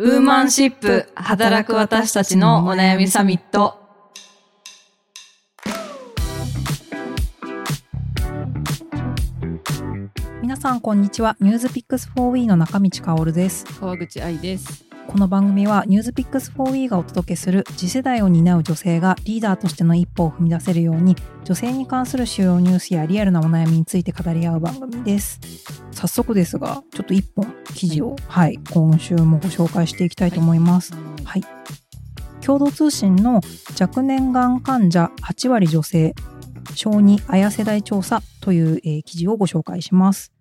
ウーマンシップ働く私たちのお悩みサミット。さんこんにちは。ニュースピックス 4W の中道香織です。川口愛です。この番組はニュースピックス 4W がお届けする次世代を担う女性がリーダーとしての一歩を踏み出せるように女性に関する主要ニュースやリアルなお悩みについて語り合う番組です。早速ですがちょっと一本記事をはい、今週もご紹介していきたいと思います、はい、共同通信の若年がん患者8割女性小児綾世代調査という、えー記事をご紹介します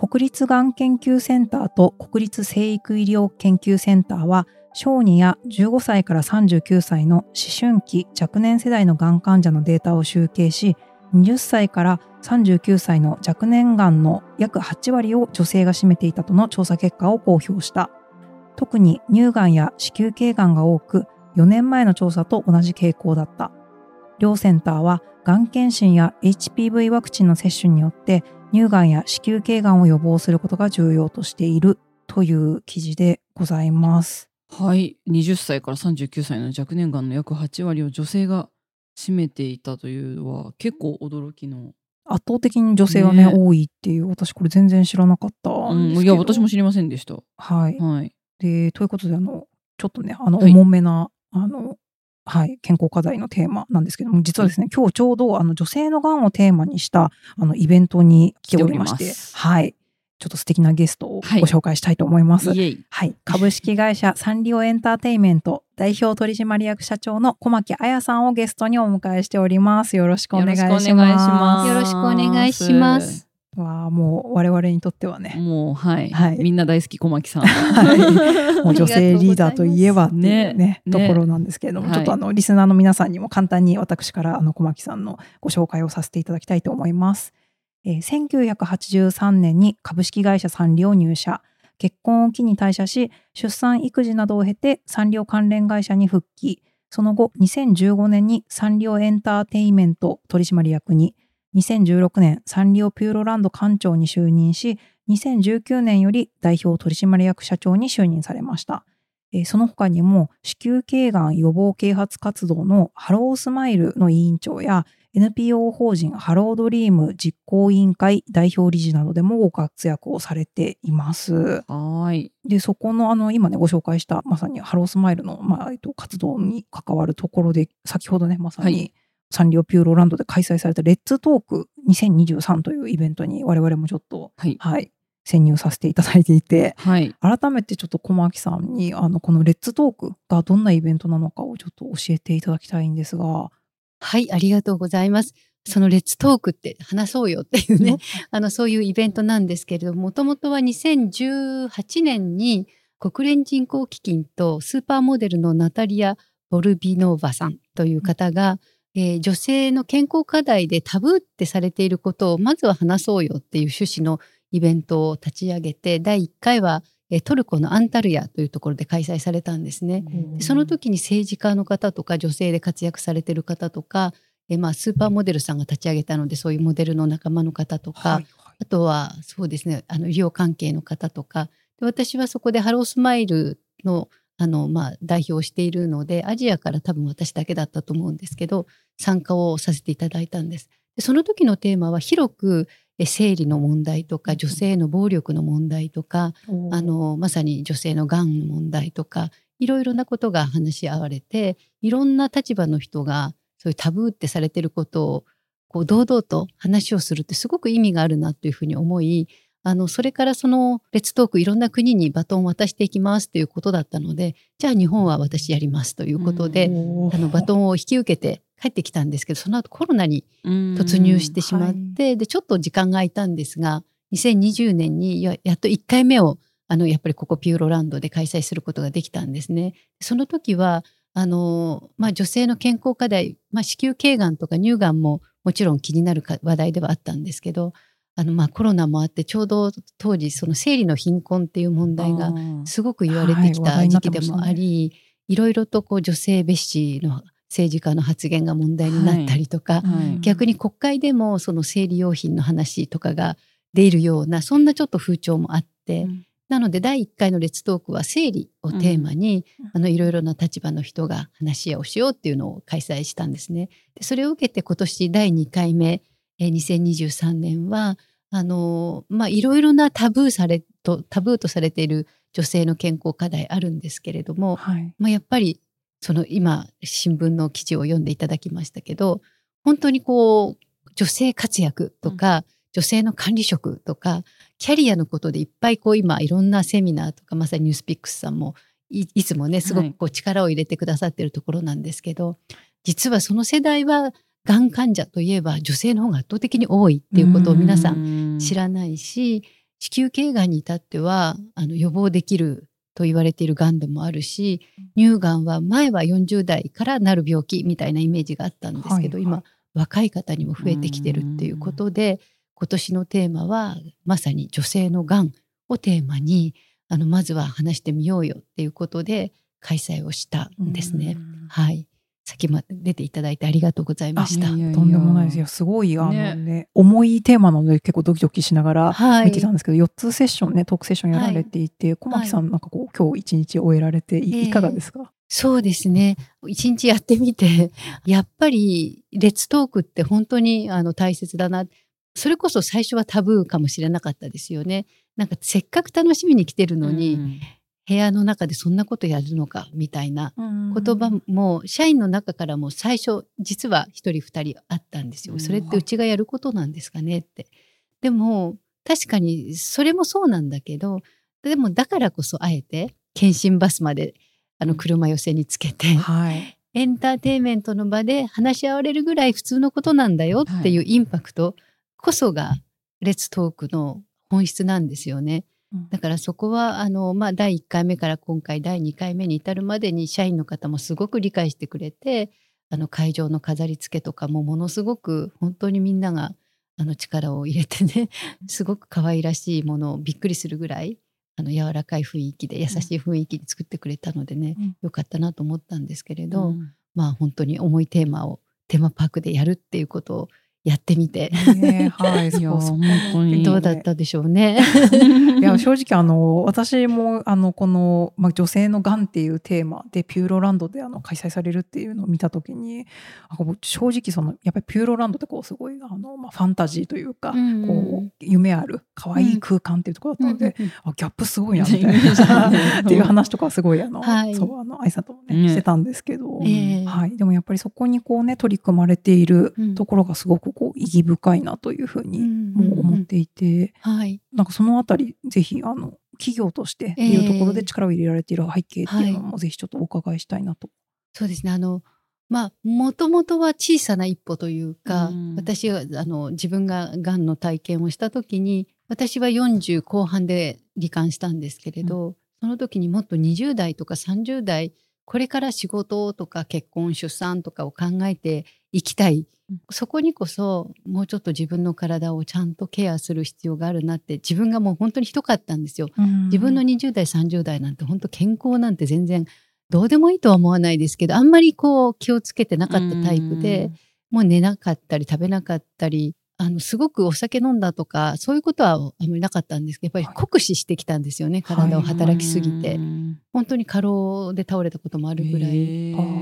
国立がん研究センターと国立生育医療研究センターは小児や15歳から39歳の思春期若年世代のがん患者のデータを集計し20歳から39歳の若年がんの約8割を女性が占めていたとの調査結果を公表した。特に乳がんや子宮頸がんが多く4年前の調査と同じ傾向だった。両センターはがん検診や HPV ワクチンの接種によって乳がんや子宮頸がんを予防することが重要としているという記事でございます。はい。20歳から39歳の若年がんの約8割を女性が占めていたというのは結構驚きの。圧倒的に女性はねね多いっていう私これ全然知らなかったうんん、ですけど、いや、私も知りませんでした。はい。はい。でということであのちょっとねあのはい重めな、あのはい、健康課題のテーマなんですけども実はですね、今日ちょうどあの女性のがんをテーマにしたあのイベントに来ておりましてはいちょっと素敵なゲストをごはい紹介したいと思います。イエイ。はい、株式会社 サンリオエンターテインメント代表取締役社長の小牧彩さんをゲストにお迎えしております。よろしくお願いします。よろしくお願いしますわあ、もう我々にとってはね、もう、はい。はい。みんな大好き小牧さん。はい。もう女性リーダーといえばねね。ねところなんですけれども、はい。ちょっとあのリスナーの皆さんにも簡単に私からあの小牧さんのご紹介をさせていただきたいと思います。えー1983年に株式会社サンリオ入社。結婚を機に退社し出産育児などを経てサンリオ関連会社に復帰。その後2015年にサンリオエンターテインメント取締役に2016年サンリオピューロランド館長に就任し2019年より代表取締役社長に就任されました。えーその他にも子宮頸がん予防啓発活動のハロースマイルの委員長や NPO 法人ハロードリーム実行委員会代表理事などでもご活躍をされています。はーい。でそこのあの今ねご紹介したまさにハロースマイルの、まあえっと、活動に関わるところで先ほどねまさに、はいサンリオピューロランドで開催された Let's Talk 2023というイベントに我々もちょっとはい。はい潜入させていただいていてはい。改めてちょっと小巻さんにあのこの Let's Talk がどんなイベントなのかをちょっと教えていただきたいんですが。はい、ありがとうございます。そのレッツトークって話そうよっていうね、あのそういうイベントなんですけれども、もともとは2018年に国連人口基金とスーパーモデルのナタリア・ボルビノーバさんという方が、えー女性の健康課題でタブーってされていることをまずは話そうよっていう趣旨のイベントを立ち上げて、第1回は、えートルコのアンタルヤというところで開催されたんですね。でその時に政治家の方とか女性で活躍されてる方とか、えまあ、スーパーモデルさんが立ち上げたのでそういうモデルの仲間の方とか、はいあとはそうですねあの医療関係の方とかで私はそこでハロースマイルのあの、まあ、代表をしているのでアジアから多分私だけだったと思うんですけど参加をさせていただいたんです。でその時のテーマは広くえ生理の問題とか女性の暴力の問題とか、あのまさに女性のがんの問題とかいろいろなことが話し合われていろんな立場の人がそういうタブーってされてることをこう堂々と話をするってすごく意味があるなというふうに思いあのそれからそのレッツトークいろんな国にバトンを渡していきますということだったのでじゃあ日本は私やりますということで、あのバトンを引き受けて帰ってきたんですけどその後コロナに突突入してしまって、でちょっと時間が空いたんですが2020年にややっと1回目をあのやっぱりここピューロランドで開催することができたんですね。その時はあの、まあ、女性の健康課題、まあ、子宮頸がんとか乳がんももちろん気になるか話題ではあったんですけどあのまあコロナもあってちょうど当時その生理の貧困っていう問題がすごく言われてきた時期でもあり、い。ろいろとこう女性蔑視の政治家の発言が問題になったりとか、はい。逆に国会でもその生理用品の話とかが出るようなそんなちょっと風潮もあって、うん。なので第1回のレッツトークは生理をテーマに、うん。あのいろいろな立場の人が話し合いをしようっていうのを開催したんですね。でそれを受けて今年第2回目、えー2023年はあのまあいろいろなタブーされとタブーとされている女性の健康課題あるんですけれども、はい。まあ、やっぱりその今新聞の記事を読んでいただきましたけど本当にこう女性活躍とか、女性の管理職とかキャリアのことでいっぱいこう今いろんなセミナーとかまさにニュースピックスさんもいいつもねすごくこう力を入れてくださってるところなんですけど、実はその世代はがん患者といえば女性の方が圧倒的に多いっていうことを皆さん知らないし子宮頸がんに至ってはあの予防できると言われているがんでもあるし乳がんは前は40代からなる病気みたいなイメージがあったんですけど、はいはい。今若い方にも増えてきてるっていうことで今年のテーマはまさに女性のがんをテーマにあのまずは話してみようよっていうことで開催をしたんですね。うんはい先まで出ていただいてありがとうございました。とんでもないですよ。すごい、あのね、ね重いテーマなので結構ドキドキしながらはい見てたんですけど、4つセッションね、トークセッションやられていて、小牧さんなんかこう、今日一日終えられてい,、ええいかがですか？そうですね。一日やってみて、やっぱり、レッツトークって本当にあの大切だな。それこそ最初はタブーかもしれなかったですよね。なんかせっかく楽しみに来てるのに、うん部屋の中でそんなことやるのかみたいな言言葉も、社員の中からも最初、実は一人二人あったんですよ。うんそれってうちがやることなんですかねって。でも、確かにそれもそうなんだけど、でもだからこそあえて、検診バスまであの車寄せにつけて、はい。エンターテインメントの場で話し合われるぐらい普通のことなんだよっていうインパクトこそがレッツトークの本質なんですよね。だからそこはあの、まあ、第1回目から今回第2回目に至るまでに社員の方もすごく理解してくれてあの会場の飾り付けとかもものすごく本当にみんながあの力を入れてねすごく可愛らしいものをびっくりするぐらいあの柔らかい雰囲気で優しい雰囲気に作ってくれたのでね、うん。よかったなと思ったんですけれど、うん。まあ本当に重いテーマをテーマパークでやるっていうことをやってみて、ねはい、そう。そう本当に。どうだったでしょうね。いや正直あの私もあのこの、まあ、女性のがんっていうテーマでピューロランドであの開催されるっていうのを見た時にあこう正直そのやっぱりピューロランドってこうすごいあの、まあ、ファンタジーというか、うん。こう夢ある可愛い空間っていうところだったので、うんうん。あギャップすごいなみたいな。ねっていう話とかすごいあの、はい。そうあの愛さんともねね。してたんですけど、ええ。はい、でもやっぱりそこにこうね取り組まれているうん。ところがすごくこう意義深いなというふうにもう思っていて。はい、なんかそのあたり、ぜひ、あの、企業としてっていうところで力を入れられている背景っていうのも、ぜひちょっとお伺いしたいなと。そうですね。あの、まあ、もともとは小さな一歩というか、うん私が、あの、自分ががんの体験をした時に、私は40後半で罹患したんですけれど、その時にもっと20代とか30代、これから仕事とか結婚、出産とかを考えていきたい。うんそこにこそ、もうちょっと自分の体をちゃんとケアする必要があるなって、自分がもう本当にひどかったんですよ。自分の20代30代なんて本当健康なんて全然どうでもいいとは思わないですけどあんまりこう気をつけてなかったタイプでもう寝なかったり食べなかったりあのすごくお酒飲んだとかそういうことはあんまりなかったんですけどやっぱり酷使してきたんですよね体を働きすぎて、うん。本当に過労で倒れたこともあるぐらい。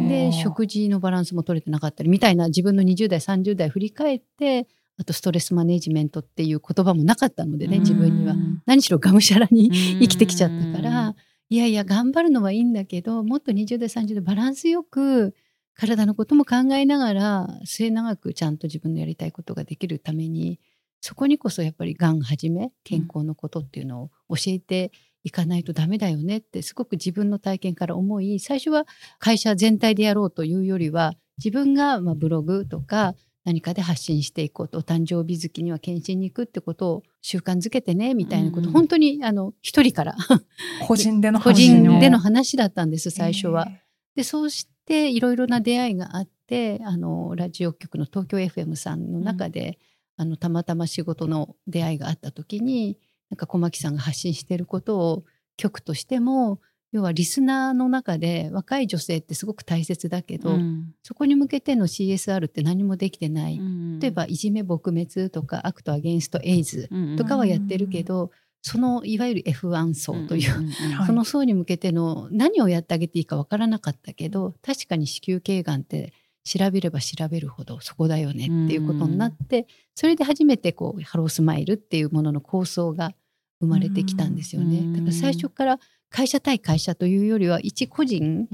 で食事のバランスも取れてなかったりみたいな自分の20代30代振り返ってあとストレスマネジメントっていう言葉もなかったのでね自分には。うん何しろがむしゃらに生生きてきちゃったから、いやいや頑張るのはいいんだけどもっと20代30代バランスよく体のことも考えながら末永くちゃんと自分のやりたいことができるためにそこにこそやっぱりがんはじめ健康のことっていうのを教えていかないとダメだよねってすごく自分の体験から思い最初は会社全体でやろうというよりは自分がまあブログとか何かで発信していこうとお誕生日月には検診に行くってことを習慣づけてねみたいなこと、うん本当にあの一人から。個人での個人での話だったんです最初は。えでそうしていろいろな出会いがあってあのラジオ局の東京 FM さんの中で、あのたまたま仕事の出会いがあった時になんか小巻さんが発信していることを局としても要はリスナーの中で若い女性ってすごく大切だけど、うん。そこに向けての CSR って何もできてない、うん例えばいじめ撲滅とか Act Against AIDSとかはやってるけど、そのいわゆる F1 層という、その層に向けての何をやってあげていいかわからなかったけど確かに子宮頸がんって調べれば調べるほどそこだよねっていうことになって、それで初めてこうハロースマイルっていうものの構想が生まれてきたんですよね。うんだから最初から会社対会社というよりは一個人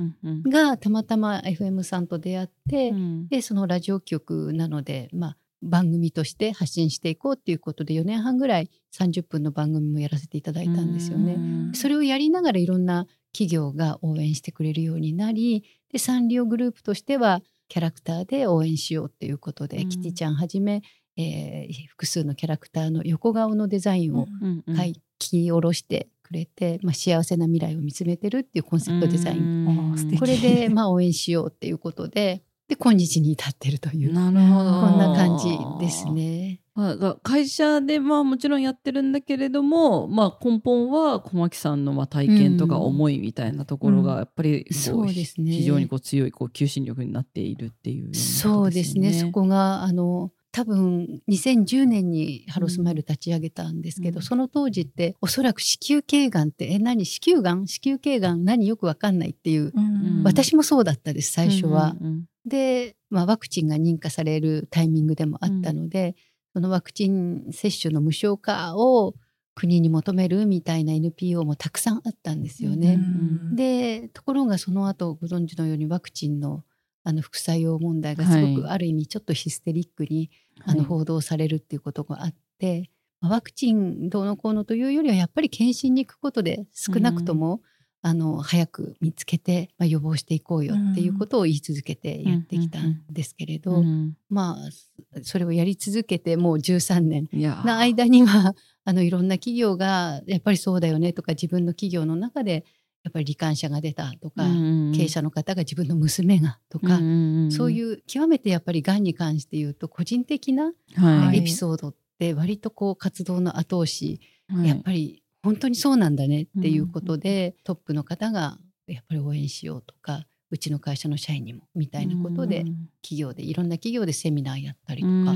がたまたま FM さんと出会って、うん。でそのラジオ局なので、まあ、番組として発信していこうっていうことで4年半ぐらい30分の番組もやらせていただいたんですよね。うん。それをやりながらいろんな企業が応援してくれるようになりでサンリオグループとしてはキャラクターで応援しようっていうことで、うん。キティちゃんはじめ、えー複数のキャラクターの横顔のデザインをうんうん書いき下ろしてくれて、まあ、幸せな未来を見つめてるっていうコンセプトデザイン、これでまあ応援しようっていうことでで今日に至ってるというなるほどこんな感じで。すね。まあ会社で。まあもちろんやってるんだけれども、まあ、根本は小牧さんのまあ体験とか思いみたいなところがやっぱりそうで。すね非常にこう強いこう求心力になっているっていうそうで。すねそこがあの多分2010年にハロースマイル立ち上げたんですけど、うんその当時っておそらく子宮頸がんってえ何子宮がん子宮頸がん何よくわかんないっていう、うん私もそうだったで。す最初は。うんうんで、まあ、ワクチンが認可されるタイミングでもあったので、そのワクチン接種の無償化を国に求めるみたいな NPO もたくさんあったんですよね。うんでところがその後ご存知のようにワクチンのあの副作用問題がすごくはい。ある意味ちょっとヒステリックに、あのはい。報道されるっていうことがあって、まあワクチンどうのこうのというよりはやっぱり検診に行くことで少なくとも、あの早く見つけて、まあ、予防していこうよっていうことを言い続けてやってきたんですけれど、うんまあそれをやり続けてもう13年の間には あのいろんな企業がやっぱりそうだよねとか自分の企業の中でやっぱり罹患者が出たとか、経営者の方が自分の娘がとか、そういうう極めてやっぱりがんに関して言うと個人的なエピソードって割とこう活動の後押し、はい。やっぱり本当にそうなんだねっていうことで、トップの方がやっぱり応援しようとかうちの会社の社員にもみたいなことで、企業でいろんな企業でセミナーやったりとか。っ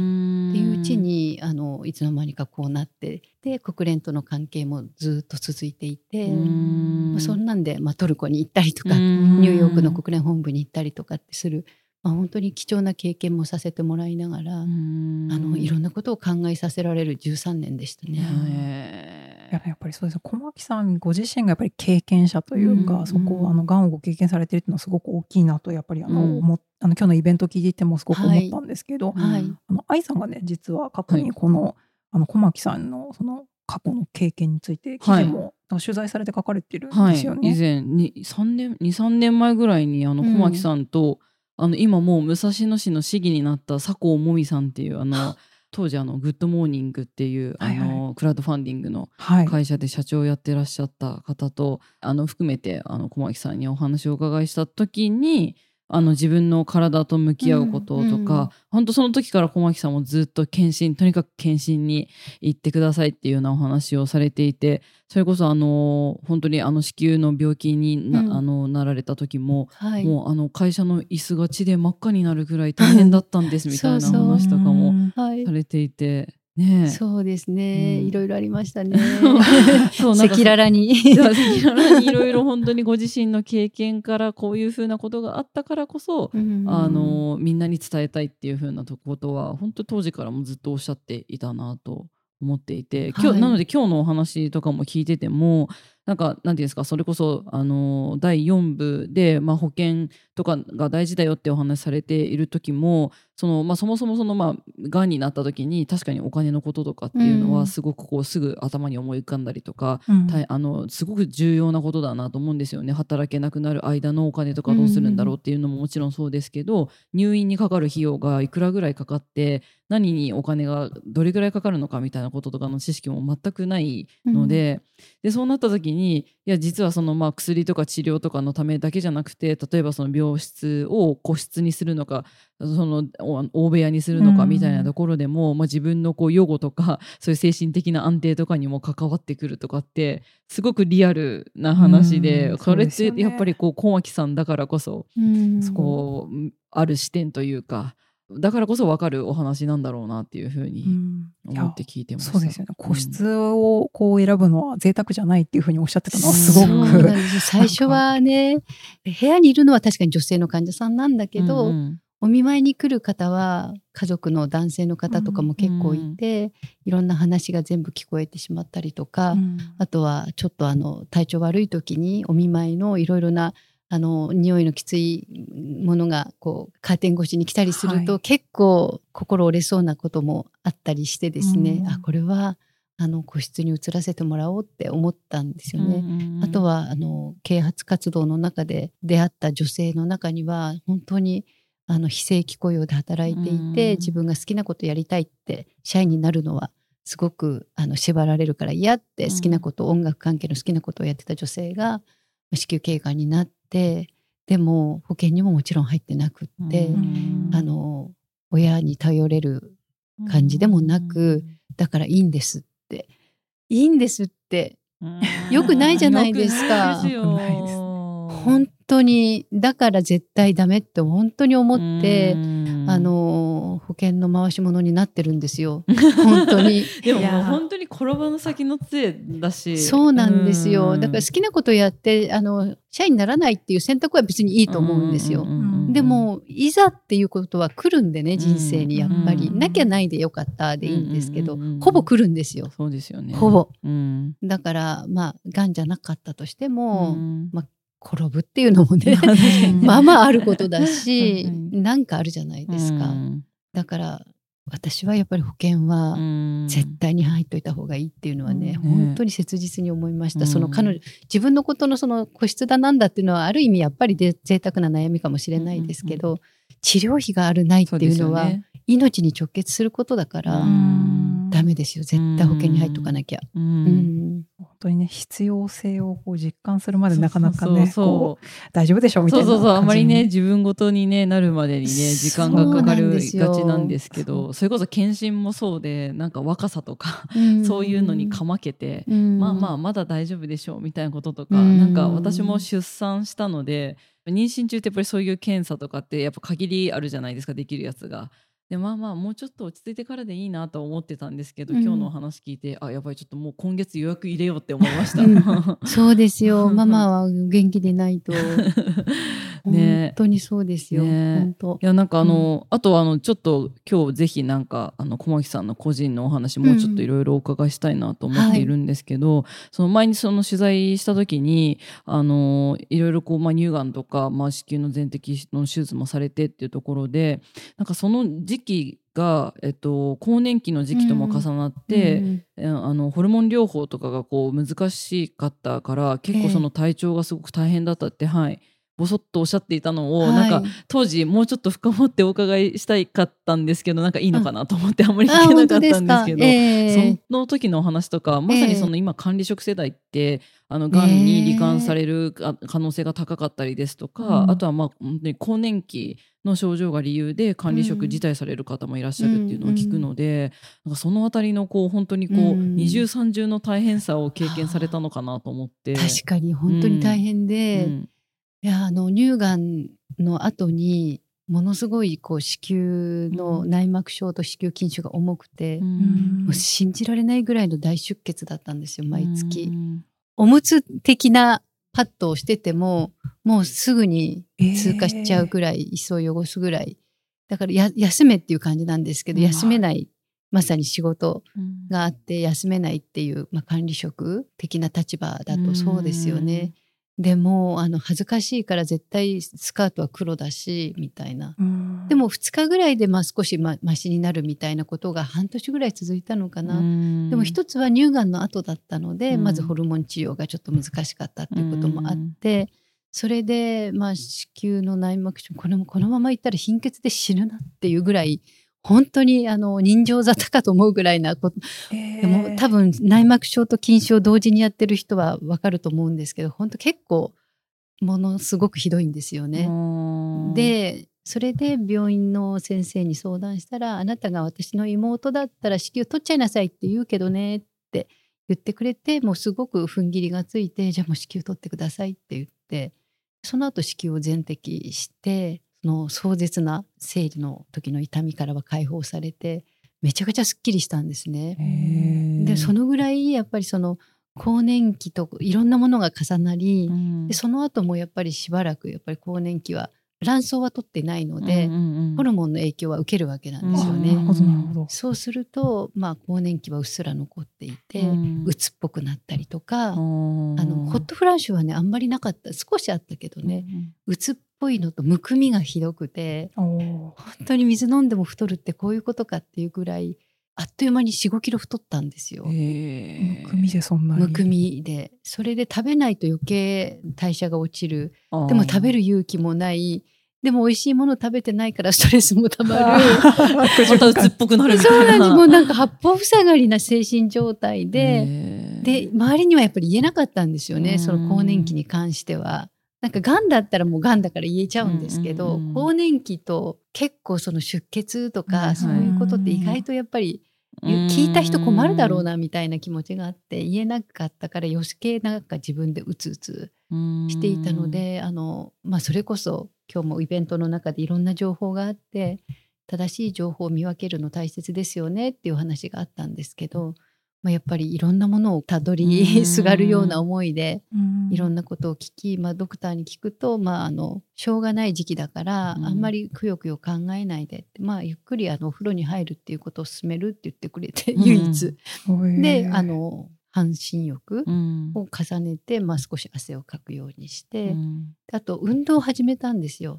ていううちにあのいつの間にかこうなってで国連との関係もずっと続いていて、ん。まあ、そんなんで、まあ、トルコに行ったりとか、ニニューヨークの国連本部に行ったりとかってする、まあ、本当に貴重な経験もさせてもらいながら、あのいろんなことを考えさせられる13年でしたね。やっぱりそうです小牧さんご自身がやっぱり経験者というか、うんそこをあのがんをご経験されてるっていうのはすごく大きいなとやっぱりあの、うんあの今日のイベント聞いていてもすごく思ったんですけど、はい。あの愛さんがね実は過去にこの,、あの小牧さんのその過去の経験について記事も、取材されて書かれてるんはいですよ、ね。以前に3年23年前ぐらいにあのうん。小巻さんと、あの今もう武蔵野市の市議になった佐藤もみさんっていうあの当時あのグッドモーニングっていうあはい。の、クラウドファンディングのはい、会社で社長をやってらっしゃった方とあの含めてあの小巻さんにお話をお伺いした時にあの自分の体と向き合うこととか、うんうん本当その時から小巻さんもずっと検診とにかく検診に行ってくださいっていうようなお話をされていてそれこそあの本当にあの子宮の病気にな,、うん。あのなられた時も、はい、もうあの会社の椅子が血で真っ赤になるぐらい大変だったんですみたいな話とかもされていて。ねえそうですね、うんいろいろありましたね。そう赤裸々に。赤裸々にいろいろ本当にご自身の経験からこういうふうなことがあったからこそ、うんあのみんなに伝えたいっていうふうなことは本当当時からもずっとおっしゃっていたなと思っていて今日、はいなので今日のお話とかも聞いててもなんかなんていうんですかそれこそあの第4部で、まあ、保険とかが大事だよってお話しされている時もその、まあ、そもそもそのまあがんになった時に確かにお金のこととかっていうのうん。はすごくこうすぐ頭に思い浮かんだりとか、うん。あのすごく重要なことだなと思うんですよね。働けなくなる間のお金とかどうするんだろうっていうのももちろんそうですけど、入院にかかる費用がいくらぐらいかかって何にお金がどれぐらいかかるのかみたいなこととかの知識も全くないので,、でそうなった時にいや実はそのまあ薬とか治療とかのためだけじゃなくて例えばその病室を個室にするのかそのお大部屋にするのかみたいなところでも、まあ、自分のこう予後とかそういう精神的な安定とかにも関わってくるとかってすごくリアルな話で、うんそれってやっぱりこう小牧さんだからこそ、うん。こうある視点というかだからこそ分かるお話なんだろうなっていうふうに思って聞いてました。そうですよね。個うん。室をこう選ぶのは贅沢じゃないっていうふうにおっしゃってたのはすごく。最初はね部屋にいるのは確かに女性の患者さんなんだけど、うんうん。お見舞いに来る方は家族の男性の方とかも結構いて、いろんな話が全部聞こえてしまったりとか、うん。あとはちょっとあの体調悪い時にお見舞いのいろいろなあの匂いのきついものがこうカーテン越しに来たりすると、はい。結構心折れそうなこともあったりしてですね、うん。あこれはあの個室に移らせてもらおうって思ったんですよね。うんあとはあの啓発活動の中で出会った女性の中には本当にあの非正規雇用で働いていて、うん。自分が好きなことやりたいって社員になるのはすごくあの縛られるから嫌ってうん好きなこと、音楽関係の好きなことをやってた女性が子宮頸がんになってでも保険にももちろん入ってなくって、うん。あの親に頼れる感じでもなく、だからいいんですって。いいんですって。うん。よくないじゃないですか。す本当にだから絶対ダメって本当に思って、うん。あの保険の回し物になってるんですよ。本当に。でも本当に転ばぬ先の杖だし。そうなんですよ。うん。だから好きなことやってあの社員にならないっていう選択は別にいいと思うんですよ、でもいざっていうことは来るんでね人生にやっぱり、うんなきゃないでよかったでいいんですけど、ほぼ来るんですよ。そうですよね。ほぼ。うん。だからまあがんじゃなかったとしても、うん。まあ転ぶっていうのもねうん まあまああることだし、うんなんかあるじゃないですか。うんだから私はやっぱり保険はうん。絶対に入っといた方がいいっていうのはね、うん本当に切実に思いました。うん。その彼女自分のことのその個室だなんだっていうのはある意味やっぱりで贅沢な悩みかもしれないですけど、治療費があるないっていうのは命に直結することだから、うんダメですよ。絶対保険に入っとかなきゃ。ううん。ん。本当にね必要性をこう実感するまでなかなかねそう大丈夫でしょみたいうなそそうそう。あんまりね感自分ごとにねなるまでにね時間がかかるがちなんですけどそれこそ検診もそうでなんか若さとかうん。そういうのにかまけて、うん。まあまあまだ大丈夫でしょうみたいなこととか、うん。なんか私も出産したので妊娠中ってやっぱりそういう検査とかってやっぱ限りあるじゃないですかできるやつが。でまあまあもうちょっと落ち着いてからでいいなと思ってたんですけど、うん。今日のお話聞いてあやばいちょっともう今月予約入れようって思いました。うん。そうですよ。ママは元気でないと。ね。本当にそうですよ、ね。本当。いやなんかあの、あとはあのちょっと今日ぜひなんかあの小牧さんの個人のお話もうちょっといろいろお伺いしたいなと思っているんですけど、その前にその取材した時にあのいろいろこう、まあ、乳がんとか、まあ、子宮の全摘の手術もされてっていうところでなんかその時期が、えっと、更年期の時期とも重なって、うんえあのホルモン療法とかがこう難しかったから結構その体調がすごく大変だったって、はいぼそっとおっしゃっていたのを、はい。なんか当時もうちょっと深掘ってお伺いしたいかったんですけどなんかいいのかなと思ってあんまり聞あけなかったんですけど。ええその時のお話とかまさにその今管理職世代ってあのがんに罹患されるか可能性が高かったりですとか、うん。あとはまあ本当に更年期の症状が理由で管理職辞退される方もいらっしゃるっていうのを聞くので、なんかそのあたりのこう本当にこう、うん。二重三重の大変さを経験されたのかなと思って。確かに本当に大変で、うんいやあの乳がんの後にものすごいこう子宮の内膜症と子宮筋腫が重くて、うん。もう信じられないぐらいの大出血だったんですよ毎月、うんおむつ的なパッドをしててももうすぐに通過しちゃうぐらい、椅子を汚すぐらい。だからや休めっていう感じなんですけど、うん。休めないまさに仕事うん。があって休めないっていう、まあ、管理職的な立場だとそうですよね。でもあの恥ずかしいから絶対スカートは黒だしみたいな。うんでも2日ぐらいでまあ少しまマシになるみたいなことが半年ぐらい続いたのかな。うんでも一つは乳がんの後だったので、うんまずホルモン治療がちょっと難しかったっていうこともあって、それでまあ子宮の内膜症これもこのままいったら貧血で死ぬなっていうぐらい本当にあの人情沙汰かと思うぐらいなことでも多分内膜症と筋症を同時にやってる人はわかると思うんですけど本当結構ものすごくひどいんですよね。でそれで病院の先生に相談したら「あなたが私の妹だったら子宮取っちゃいなさいって言うけどね」って言ってくれてもうすごく踏ん切りがついて「じゃあもう子宮取ってください」って言ってその後子宮を全摘してその壮絶な生理の時の痛みからは解放されてめちゃくちゃすっきりしたんですね。でそのぐらいやっぱりその更年期といろんなものが重なり、うん、でその後もやっぱりしばらくやっぱり更年期は卵巣は取ってないので、うんうんうん、ホルモンの影響は受けるわけなんですよね。うん、そうすると、まあ、更年期はうっすら残っていて、うん、鬱っぽくなったりとか、あのホットフラッシュはねあんまりなかった少しあったけどね、うん、鬱っぽいのとむくみがひどくて本当に水飲んでも太るってこういうことかっていうぐらいあっという間に4、5キロ太ったんですよ。むくみでそんなにむくみで。それで食べないと余計代謝が落ちる。でも食べる勇気もない。でも美味しいもの食べてないから ストレスもたまる。また鬱っぽくなる。そうなんです。もうなんか八方塞がりな精神状態で、で、周りにはやっぱり言えなかったんですよね。その更年期に関しては。なんか癌だったらもう癌だから言えちゃうんですけど、更年期と結構その出血とかそういうことって意外とやっぱり聞いた人困るだろうなみたいな気持ちがあって言えなかったから余計なんか自分でうつうつしていたのであの、まあ、それこそ今日もイベントの中でいろんな情報があって正しい情報を見分けるの大切ですよねっていう話があったんですけどまあ、やっぱりいろんなものをたどり すがるような思いでいろんなことを聞き、まあ、ドクターに聞くと、まあ、あのしょうがない時期だからあんまりくよくよ考えないで、まあ、ゆっくりあのお風呂に入るっていうことを勧めるって言ってくれて唯一、であの半身浴を重ねて、まあ、少し汗をかくようにして、あと運動を始めたんですよ。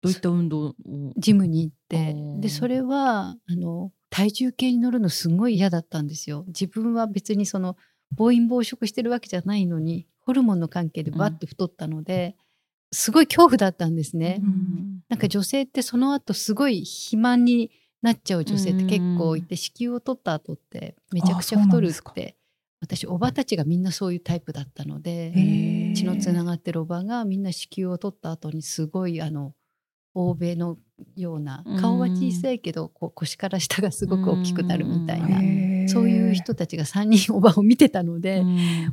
どういった運動ジムに行って。でそれはあの体重計に乗るのすごい嫌だったんですよ。自分は別にその暴飲暴食してるわけじゃないのにホルモンの関係でバッて太ったので、うん、すごい恐怖だったんですね。うん、なんか女性ってその後すごい肥満になっちゃう女性って結構いて、子宮を取った後ってめちゃくちゃ太るって私おばたちがみんなそういうタイプだったので血のつながってるおばがみんな子宮を取った後にすごいあの欧米のような顔は小さいけど、こう腰から下がすごく大きくなるみたいな、そういう人たちが3人おばを見てたので、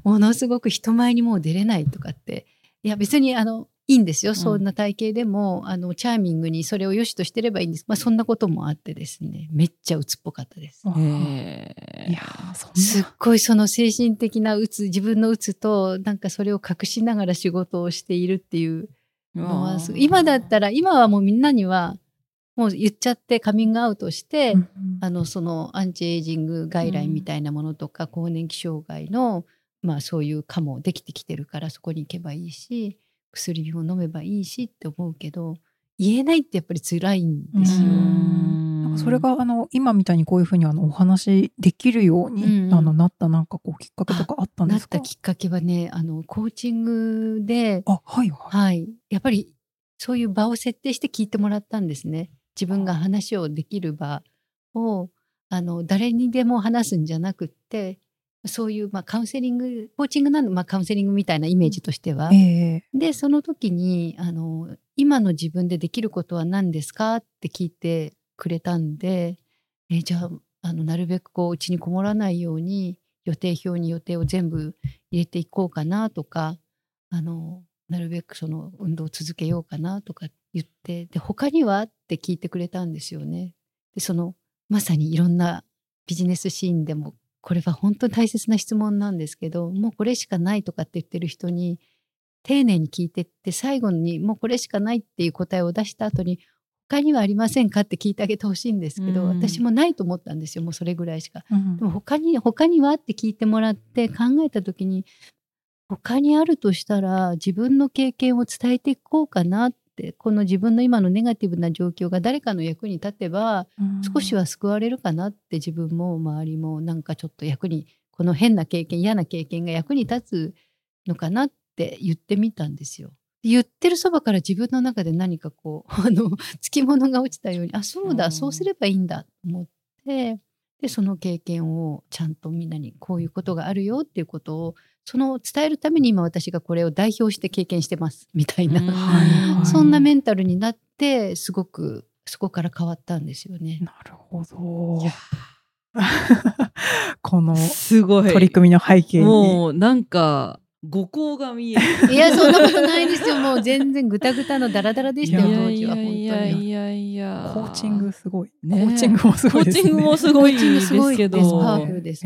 ものすごく人前にもう出れないとかっていや別にあのいいんですよ、そんな体型でもあのチャーミングにそれを良しとしてればいいんです、まあ、そんなこともあってですね。めっちゃ鬱っぽかったです。いやすっごいその精神的な鬱自分の鬱となんかそれを隠しながら仕事をしているっていうのは今だったら今はもうみんなにはもう言っちゃってカミングアウトして、うん、あのそのアンチエイジング外来みたいなものとか、うん、更年期障害の、まあ、そういう科もできてきてるからそこに行けばいいし薬を飲めばいいしって思うけど言えないってやっぱり辛いんですよ。それがあの今みたいにこういうふうにあのお話できるように、うん、あのなったなんかこうきっかけとかあったんですか？なったきっかけはねあのコーチングであ、はいはい、はい、やっぱりそういう場を設定して聞いてもらったんですね。自分が話をできる場をあの誰にでも話すんじゃなくってそういう、まあ、カウンセリングコーチングなの、まあ、カウンセリングみたいなイメージとしては。えー、でその時にあの「今の自分でできることは何ですか?」って聞いてくれたんで、えじゃああのなるべくこううちにこもらないように予定表に予定を全部入れていこうかなとかあのなるべくその運動を続けようかなとか言ってで他にはって聞いてくれたんですよね。でそのまさにいろんなビジネスシーンでもこれは本当に大切な質問なんですけどもうこれしかないとかって言ってる人に丁寧に聞いてって最後にもうこれしかないっていう答えを出した後に他にはありませんかって聞いてあげてほしいんですけど、うん、私もないと思ったんですよもうそれぐらいしか。うん、でも他に他にはって聞いてもらって考えた時に他にあるとしたら自分の経験を伝えていこうかなってこの自分の今のネガティブな状況が誰かの役に立てば少しは救われるかなって自分も周りもなんかちょっと役にこの変な経験嫌な経験が役に立つのかなって言ってみたんですよ。言ってるそばから自分の中で何かこう あのつきものが落ちたようにあそうだ、うんそうすればいいんだと思ってでその経験をちゃんとみんなにこういうことがあるよっていうことをその伝えるために今私がこれを代表して経験してます みたいな、はいそんなメンタルになってすごくそこから変わったんですよね。なるほど。このすごい取り組みの背景に。もうなんか五行が見えるいやそんなことないですよもう全然ぐたぐたのダラダラでしたよいや当時は本当いやに。いやいやコーチングすごい。ねコーチングもすコごいですね。ーチングもすごいですけですパワどフルです。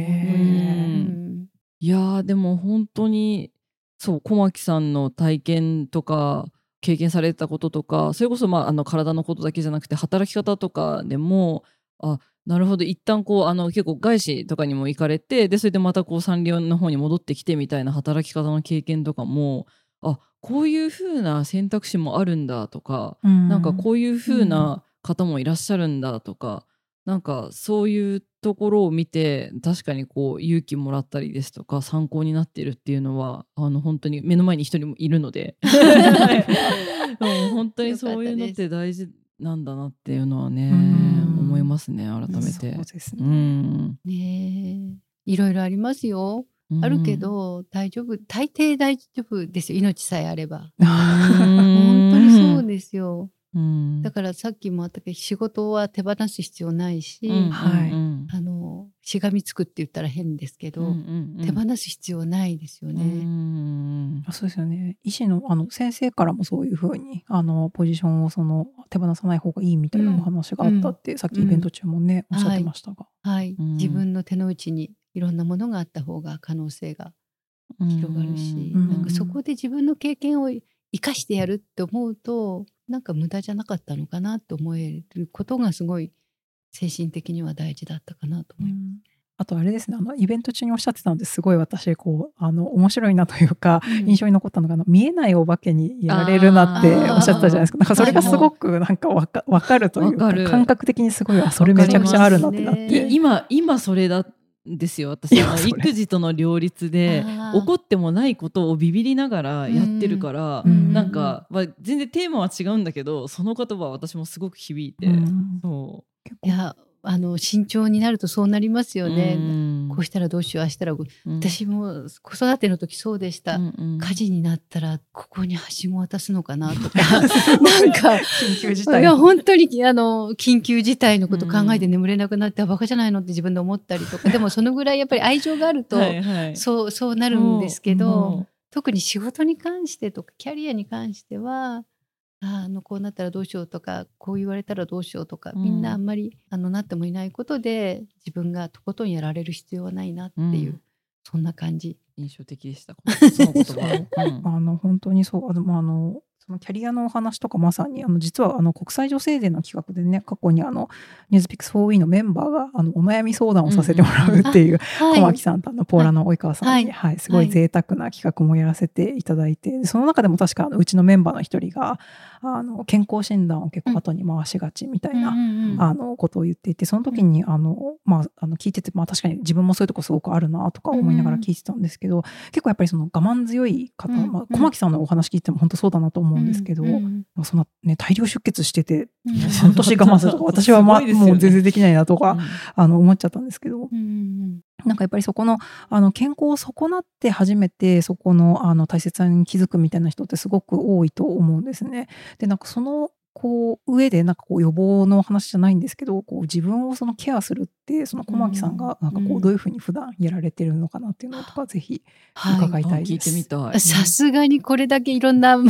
いやーでも本当にそう小牧さんの体験とか経験されたこととかそれこそ、まあ、あの体のことだけじゃなくて働き方とかでもあなるほど。一旦こうあの結構外資とかにも行かれてでそれでまたこうサンリオの方に戻ってきてみたいな働き方の経験とかもあこういう風な選択肢もあるんだとか、うん。なんかこういう風な方もいらっしゃるんだとか、なんかそういうところを見て確かにこう勇気もらったりですとか参考になってるっていうのはあの本当に目の前に一人もいるので。うん本当にそういうのって大事なんだなっていうのはね。うん思いますね改めてそう。ですうね。んねえいろいろありますよ。あるけ、ど大丈夫大抵大丈夫ですよ命さえあれば。う ん本当にそうですよ。うんだからさっきもあったけど仕事は手放す必要ないし、あのしがみつくって言ったら変ですけど、うんうんうん。手放す必要ないですようね。んあそうですよね。医師のあの先生からもそういうふうにあのポジションをその手放さない方がいいみたいなお話があったって、さっきイベント中もね、うん。おっしゃってましたが。はい、うん。自分の手の内にいろんなものがあった方が可能性が広がるし、うんなんかそこで自分の経験を生かしてやるって思うとなんか無駄じゃなかったのかなと思えることがすごい精神的には大事だったかなと思います。あとあれですねあのイベント中におっしゃってたのです。ごい私こうあの面白いなというか、印象に残ったのがあの見えないお化けにやられるなっておっしゃってたじゃないですか。なんかそれがすごくなんかわかわかるというわか感覚的にすごいあそれめちゃくちゃあるなってなって。い今今それだですよ私。あ育児との両立で怒ってもないことをビビりながらやってるから、うん。なんか、まあ、全然テーマは違うんだけどその言葉は私もすごく響いて、うん。そ結構いやあの慎重になるとそうなりますうよね。うんこうしたらどうしようああしたらこう。うん。私も子育ての時そうでした。うんうん火事になったらここにはしご渡すのかなとか。なんか緊急事態いや本当にあの緊急事態のこと考えて眠れなくなって、あバカじゃないのって自分で思ったりとか。でもそのぐらいやっぱり愛情があると、はいはい。そうそうなるんですけど、も特に仕事に関してとかキャリアに関してはああのこうなったらどうしようとかこう言われたらどうしようとか、うんみんなあんまりあのなってもいないことで自分がとことんやられる必要はないなっていう、うん。そんな感じ。う印象的でしたその言葉、うん。あの本当にそう。あのまああのそのキャリアのお話とかまさにあの実はあの国際女性デーの企画でね過去にあのニュースピックス 4E のメンバーがあのお悩み相談をさせてもらうっていう小牧さんとあのポーラの及川さんに、ははいすごい贅沢な企画もやらせていただいてでその中でも確かあのうちのメンバーの一人があの健康診断を結構後に回しがちみたいな、あのことを言っていてその時にあの、まあ、あの聞いてて、まあ、確かに自分もそういうとこすごくあるなとか思いながら聞いてたんですけど、結構やっぱりその我慢強い方、うんまあ、小牧さんのお話聞いても本当そうだなと思うんですけど、うんうん。そんな、ね、大量出血しててうん。半年我慢するとか 私は、まね。もう全然できないなとか、あの思っちゃったんですけど、うんうん。なんかやっぱりそこのあの健康を損なって初めてそこのあの大切さに気づくみたいな人ってすごく多いと思うんですね。でなんかそのこう上でなんかこう予防の話じゃないんですけどこう自分をそのケアするってその小牧さんがなんかこうどういうふうに普段やられてるのかなっていうのとかぜひはい伺いたいです。てみたい。さすがにこれだけいろんな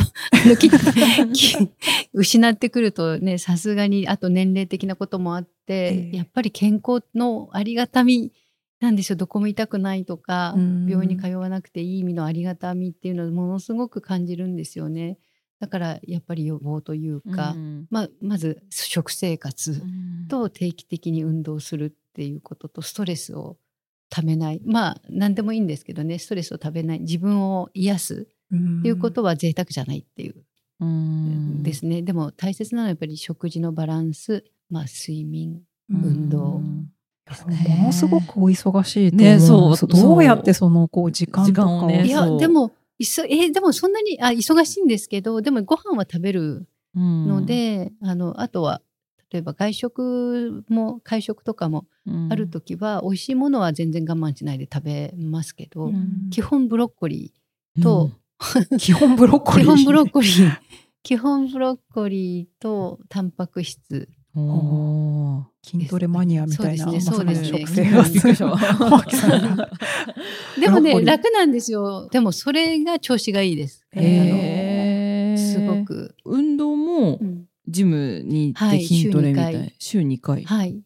失ってくるとねさすがにあと年齢的なこともあって、ええやっぱり健康のありがたみなんでしょうどこも痛くないとか、うん病院に通わなくていい意味のありがたみっていうのをものすごく感じるんですよね。だからやっぱり予防というか、うん。まあ、まず食生活と定期的に運動するっていうこととストレスをためない。まあ何でもいいんですけどねストレスをためない。自分を癒すうんっていうことは贅沢じゃないっていう、うん。ですね。でも大切なのはやっぱり食事のバランス、まあ、睡眠うん。運動。うんものすごくお忙しいねそう。どうやってそのこう時間とかを時間をねいやでもいそえーでもそんなにあ忙しいんですけどでもご飯は食べるうん。ので、あのあとは例えば外食も会食とかもある時は、美味しいものは全然我慢しないで食べますけど、うん。基本ブロッコリーと、基本ブロッコリー？基本ブロッコリー。基本ブロッコリーとタンパク質筋トレマニアみたいな、そうですね。まさにそうで食生活。でもね楽なんですよ。でもそれが調子がいいです、へー。すごく、運動もうん。ジムに行ってはい筋トレみたい、週週2回。はい。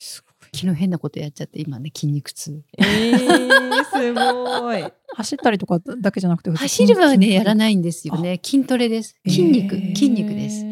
すごい。昨日変なことやっちゃって今ね筋肉痛。えー、すごい。走ったりとかだけじゃなくて走るはねやらい。ないんですよね。筋トレです。筋肉。へー。筋肉ですす。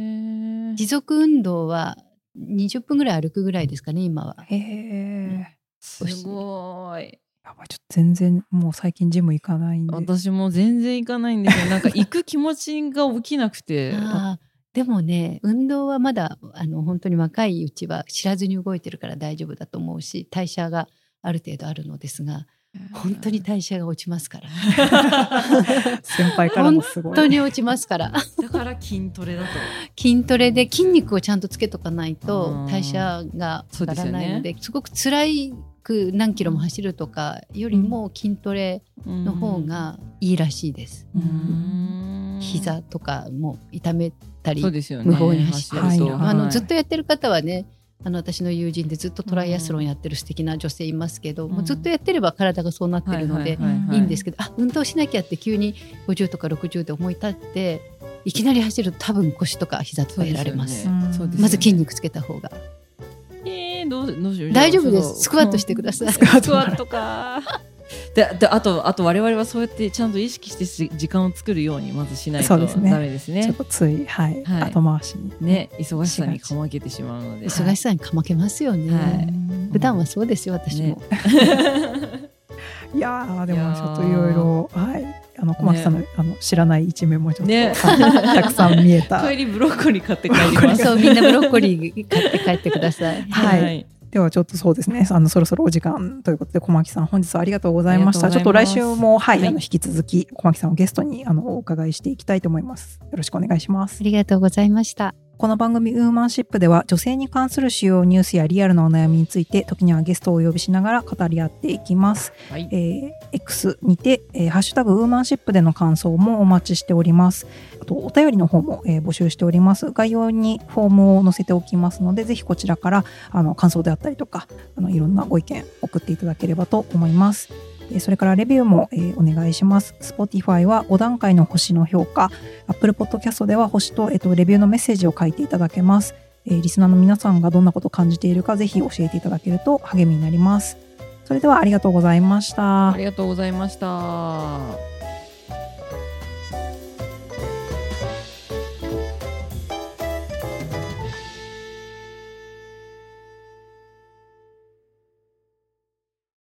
持続運動は20分ぐらい歩くぐらいですかね今は。へえ。すごい。やばいちょっと全然もう最近ジム行かないんで。私も全然行かないんですよ。なんか行く気持ちが起きなくて。あー。でもね運動はまだあの本当に若いうちは知らずに動いてるから大丈夫だと思うし代謝がある程度あるのですが本当に代謝が落ちますから。先輩からもすごい。本当に落ちますから。だから筋トレだと。筋トレで筋肉をちゃんとつけとかないうん。と代謝が上がらないのでそうすごく辛いく何キロも走るとかよりも筋トレの方がいいらしいです。膝とかも痛めたりそうですよね。無法に走ってると、はいはい。あのずっとやってる方はねあの私の友人でずっとトライアスロンやってる素敵な女性いますけど、うん。もうずっとやってれば体がそうなってるので、いいんですけど、あ運動しなきゃって急に50とか60で思い立っていきなり走ると多分腰とか膝とかやられます。うんそうですよね。まず筋肉つけた方が。えー、どうどうしよう。大丈夫です。スクワットしてください。スクワットか でであとあと我々はそうやってちゃんと意識してし時間を作るようにまずしないとダそうですね。メですね。ちょっとつい、はい、はい。後回しに。ね忙しさにかまけてしまうので。忙しさにかまけますよね。はい。うん普段はそうですよ私も。いやーでもちょっといろいろはい。あの小牧さんの,、あの知らない一面もちょっと、ね。はい たくさん見えた。帰りブロッコリー買って帰ります。そうみんなブロッコリー買って帰ってください。はいではちょっとそうですね。あのそろそろお時間ということで小牧さん本日はありがとうございました。ちょっと来週もはい、はい。あの引き続き小牧さんをゲストにあのお伺いしていきたいと思います。よろしくお願いします。ありがとうございました。この番組ウーマンシップでは女性に関する主要ニュースやリアルなお悩みについて時にはゲストをお呼びしながら語り合っていきますはいえー X にて、えーハッシュタグウーマンシップでの感想もお待ちしております。あとお便りの方も、えー募集しております。概要にフォームを載せておきますので、ぜひこちらからあの感想であったりとか、あのいろんなご意見送っていただければと思います。えそれからレビューも、えーお願いします。Spotify は5段階の星の評価、Apple Podcast では星と,、えーとレビューのメッセージを書いていただけます。えーリスナーの皆さんがどんなことを感じているか、ぜひ教えていただけると励みになります。それではありがとうございましたあ。りがとうございました